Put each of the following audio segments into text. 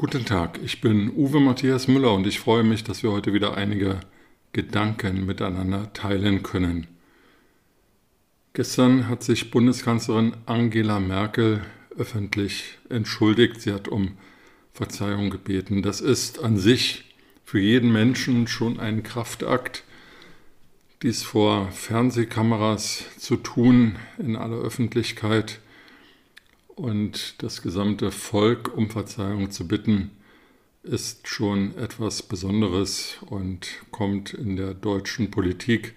Guten Tag, ich bin Uwe Matthias Müller und ich freue mich, dass wir heute wieder einige Gedanken miteinander teilen können. Gestern hat sich Bundeskanzlerin Angela Merkel öffentlich entschuldigt. Sie hat um Verzeihung gebeten. Das ist an sich für jeden Menschen schon ein Kraftakt, dies vor Fernsehkameras zu tun in aller Öffentlichkeit und das gesamte Volk um Verzeihung zu bitten, ist schon etwas Besonderes und kommt in der deutschen Politik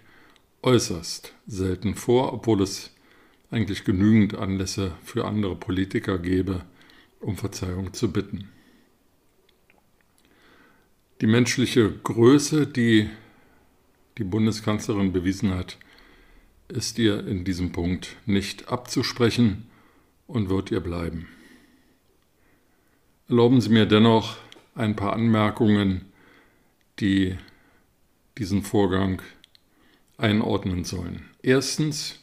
äußerst selten vor, obwohl es eigentlich genügend Anlässe für andere Politiker gäbe, um Verzeihung zu bitten. Die menschliche Größe, die die Bundeskanzlerin bewiesen hat, ist ihr in diesem Punkt nicht abzusprechen und wird ihr bleiben. Erlauben Sie mir dennoch ein paar Anmerkungen, die diesen Vorgang einordnen sollen. Erstens,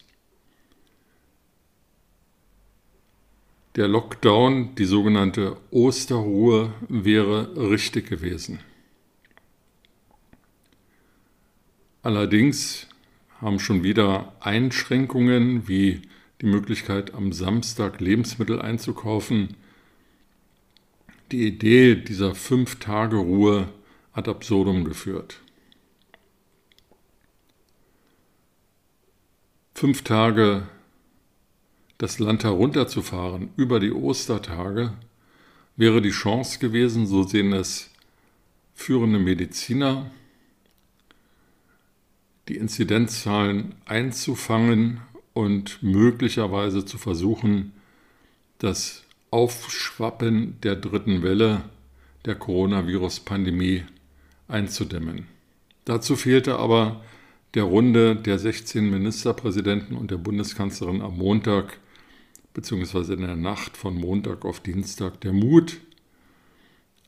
der Lockdown, die sogenannte Osterruhe, wäre richtig gewesen. Allerdings haben schon wieder Einschränkungen wie die Möglichkeit, am Samstag Lebensmittel einzukaufen. Die Idee dieser Fünf-Tage-Ruhe ad absurdum geführt. Fünf Tage das Land herunterzufahren über die Ostertage wäre die Chance gewesen, so sehen es führende Mediziner, die Inzidenzzahlen einzufangen und möglicherweise zu versuchen, das Aufschwappen der dritten Welle der Coronavirus-Pandemie einzudämmen. Dazu fehlte aber der Runde der 16 Ministerpräsidenten und der Bundeskanzlerin am Montag beziehungsweise in der Nacht von Montag auf Dienstag der Mut.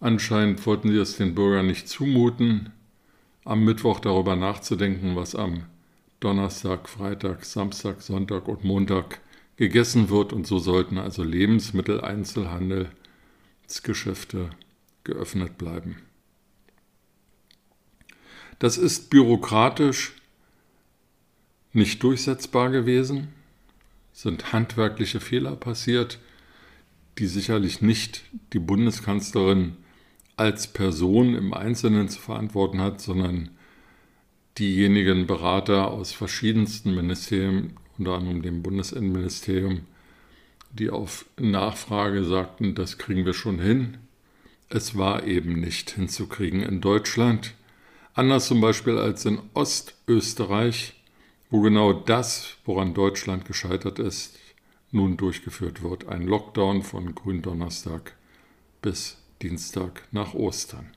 Anscheinend wollten sie es den Bürgern nicht zumuten, am Mittwoch darüber nachzudenken, was am Donnerstag, Freitag, Samstag, Sonntag und Montag gegessen wird und so sollten also Lebensmitteleinzelhandelsgeschäfte geöffnet bleiben. Das ist bürokratisch nicht durchsetzbar gewesen, sind handwerkliche Fehler passiert, die sicherlich nicht die Bundeskanzlerin als Person im Einzelnen zu verantworten hat, sondern diejenigen Berater aus verschiedensten Ministerien, unter anderem dem Bundesinnenministerium, die auf Nachfrage sagten, das kriegen wir schon hin. Es war eben nicht hinzukriegen in Deutschland. Anders zum Beispiel als in Ostösterreich, wo genau das, woran Deutschland gescheitert ist, nun durchgeführt wird. Ein Lockdown von Gründonnerstag bis Dienstag nach Ostern.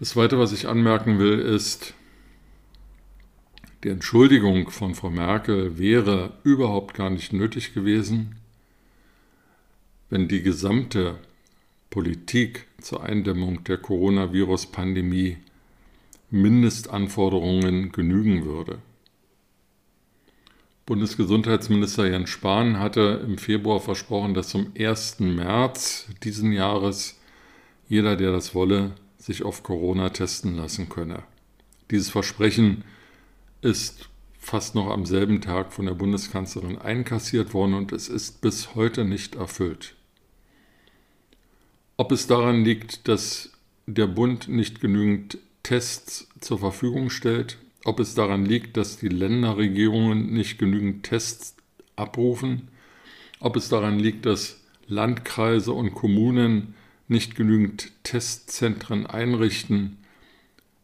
Das Zweite, was ich anmerken will, ist, die Entschuldigung von Frau Merkel wäre überhaupt gar nicht nötig gewesen, wenn die gesamte Politik zur Eindämmung der Coronavirus-Pandemie Mindestanforderungen genügen würde. Bundesgesundheitsminister Jens Spahn hatte im Februar versprochen, dass zum 1. März diesen Jahres jeder, der das wolle, sich auf Corona testen lassen könne. Dieses Versprechen ist fast noch am selben Tag von der Bundeskanzlerin einkassiert worden und es ist bis heute nicht erfüllt. Ob es daran liegt, dass der Bund nicht genügend Tests zur Verfügung stellt, ob es daran liegt, dass die Länderregierungen nicht genügend Tests abrufen, ob es daran liegt, dass Landkreise und Kommunen nicht genügend Testzentren einrichten.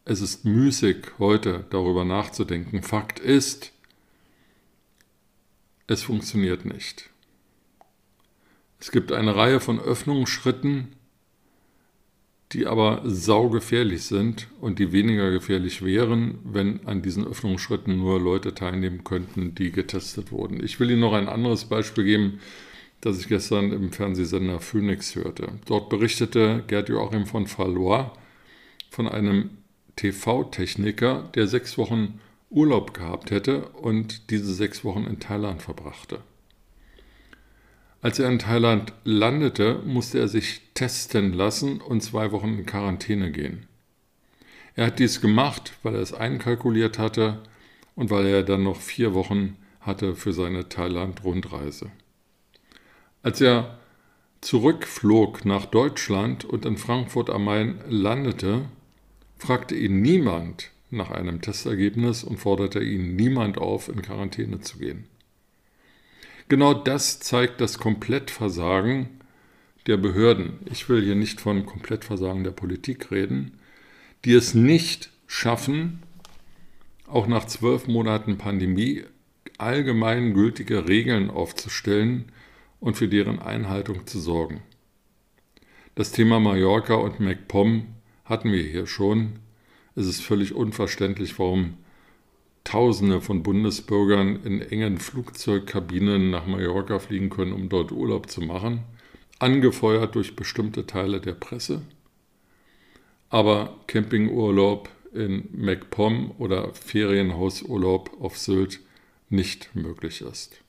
Es ist müßig, heute darüber nachzudenken. Fakt ist, es funktioniert nicht. Es gibt eine Reihe von Öffnungsschritten, die aber saugefährlich sind und die weniger gefährlich wären, wenn an diesen Öffnungsschritten nur Leute teilnehmen könnten, die getestet wurden. Ich will Ihnen noch ein anderes Beispiel geben, das ich gestern im Fernsehsender Phoenix hörte. Dort berichtete Gerd Joachim von Valois von einem TV-Techniker, der sechs Wochen Urlaub gehabt hätte und diese sechs Wochen in Thailand verbrachte. Als er in Thailand landete, musste er sich testen lassen und zwei Wochen in Quarantäne gehen. Er hat dies gemacht, weil er es einkalkuliert hatte und weil er dann noch vier Wochen hatte für seine Thailand-Rundreise. Als er zurückflog nach Deutschland und in Frankfurt am Main landete, fragte ihn niemand nach einem Testergebnis und forderte ihn niemand auf, in Quarantäne zu gehen. Genau das zeigt das Komplettversagen der Behörden. Ich will hier nicht von Komplettversagen der Politik reden, die es nicht schaffen, auch nach zwölf Monaten Pandemie allgemeingültige Regeln aufzustellen und für deren Einhaltung zu sorgen. Das Thema Mallorca und MacPom hatten wir hier schon. Es ist völlig unverständlich, warum Tausende von Bundesbürgern in engen Flugzeugkabinen nach Mallorca fliegen können, um dort Urlaub zu machen, angefeuert durch bestimmte Teile der Presse. Aber Campingurlaub in MacPom oder Ferienhausurlaub auf Sylt nicht möglich ist.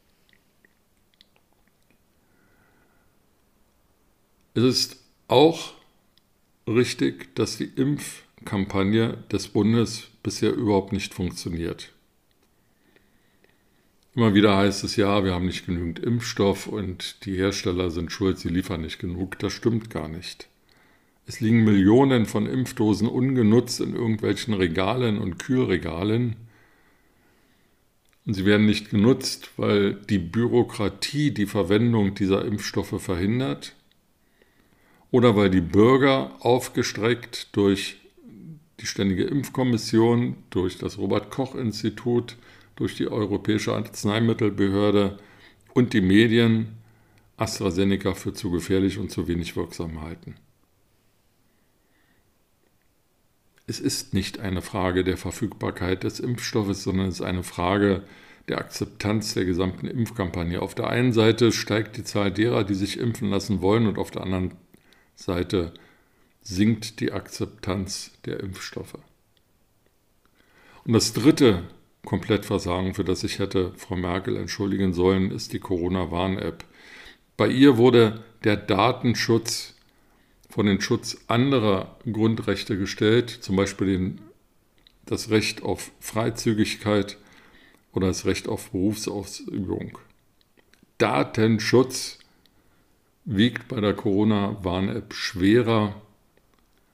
Es ist auch richtig, dass die Impfkampagne des Bundes bisher überhaupt nicht funktioniert. Immer wieder heißt es ja, wir haben nicht genügend Impfstoff und die Hersteller sind schuld, sie liefern nicht genug. Das stimmt gar nicht. Es liegen Millionen von Impfdosen ungenutzt in irgendwelchen Regalen und Kühlregalen. Und sie werden nicht genutzt, weil die Bürokratie die Verwendung dieser Impfstoffe verhindert oder weil die Bürger aufgestreckt durch die Ständige Impfkommission, durch das Robert Koch Institut, durch die Europäische Arzneimittelbehörde und die Medien AstraZeneca für zu gefährlich und zu wenig wirksam halten. Es ist nicht eine Frage der Verfügbarkeit des Impfstoffes, sondern es ist eine Frage der Akzeptanz der gesamten Impfkampagne. Auf der einen Seite steigt die Zahl derer, die sich impfen lassen wollen, und auf der anderen Seite sinkt die Akzeptanz der Impfstoffe. Und das dritte Komplettversagen, für das ich hätte Frau Merkel entschuldigen sollen, ist die Corona-Warn-App. Bei ihr wurde der Datenschutz von den Schutz anderer Grundrechte gestellt, zum Beispiel den, das Recht auf Freizügigkeit oder das Recht auf Berufsausübung. Datenschutz wiegt bei der Corona-Warn-App schwerer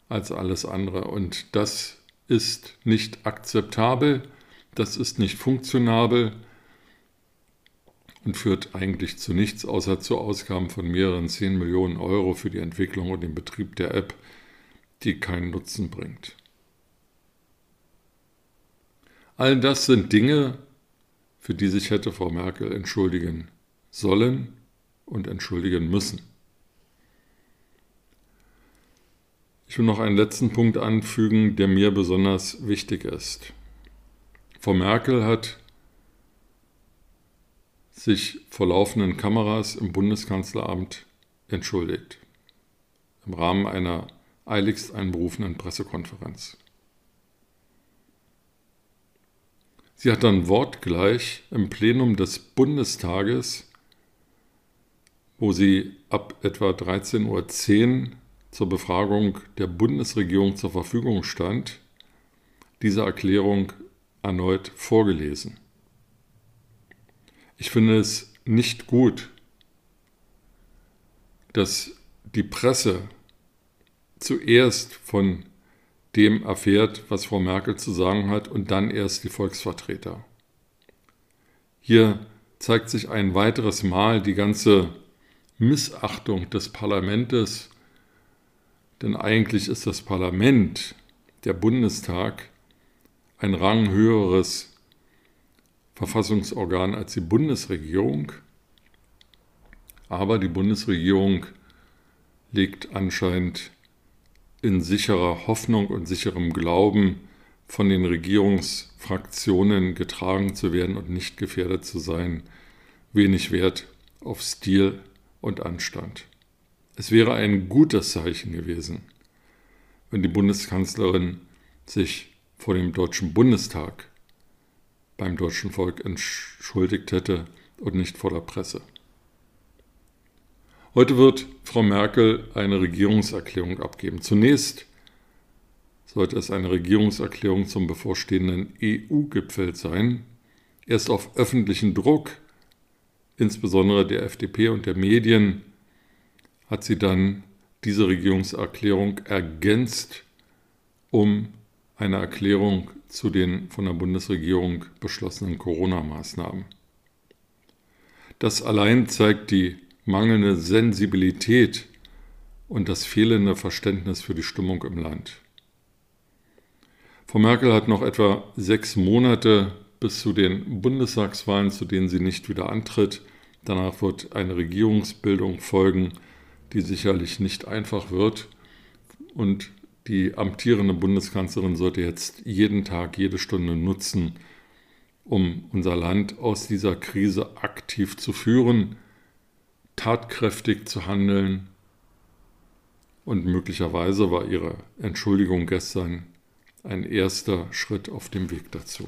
als alles andere. Und das ist nicht akzeptabel, das ist nicht funktionabel und führt eigentlich zu nichts, außer zu Ausgaben von mehreren 10 Millionen Euro für die Entwicklung und den Betrieb der App, die keinen Nutzen bringt. All das sind Dinge, für die sich hätte Frau Merkel entschuldigen sollen und entschuldigen müssen. Ich will noch einen letzten Punkt anfügen, der mir besonders wichtig ist. Frau Merkel hat sich vor laufenden Kameras im Bundeskanzleramt entschuldigt, im Rahmen einer eiligst einberufenen Pressekonferenz. Sie hat dann wortgleich im Plenum des Bundestages, wo sie ab etwa 13.10 Uhr zur Befragung der Bundesregierung zur Verfügung stand, diese Erklärung erneut vorgelesen. Ich finde es nicht gut, dass die Presse zuerst von dem erfährt, was Frau Merkel zu sagen hat, und dann erst die Volksvertreter. Hier zeigt sich ein weiteres Mal die ganze Missachtung des Parlaments denn eigentlich ist das Parlament, der Bundestag, ein ranghöheres Verfassungsorgan als die Bundesregierung. Aber die Bundesregierung legt anscheinend in sicherer Hoffnung und sicherem Glauben von den Regierungsfraktionen getragen zu werden und nicht gefährdet zu sein, wenig Wert auf Stil und Anstand. Es wäre ein gutes Zeichen gewesen, wenn die Bundeskanzlerin sich vor dem Deutschen Bundestag beim deutschen Volk entschuldigt hätte und nicht vor der Presse. Heute wird Frau Merkel eine Regierungserklärung abgeben. Zunächst sollte es eine Regierungserklärung zum bevorstehenden EU-Gipfel sein. Erst auf öffentlichen Druck, insbesondere der FDP und der Medien, hat sie dann diese Regierungserklärung ergänzt um eine Erklärung zu den von der Bundesregierung beschlossenen Corona-Maßnahmen. Das allein zeigt die mangelnde Sensibilität und das fehlende Verständnis für die Stimmung im Land. Frau Merkel hat noch etwa sechs Monate bis zu den Bundestagswahlen, zu denen sie nicht wieder antritt. Danach wird eine Regierungsbildung folgen, die sicherlich nicht einfach wird. Und die amtierende Bundeskanzlerin sollte jetzt jeden Tag, jede Stunde nutzen, um unser Land aus dieser Krise aktiv zu führen, tatkräftig zu handeln. Und möglicherweise war ihre Entschuldigung gestern ein erster Schritt auf dem Weg dazu.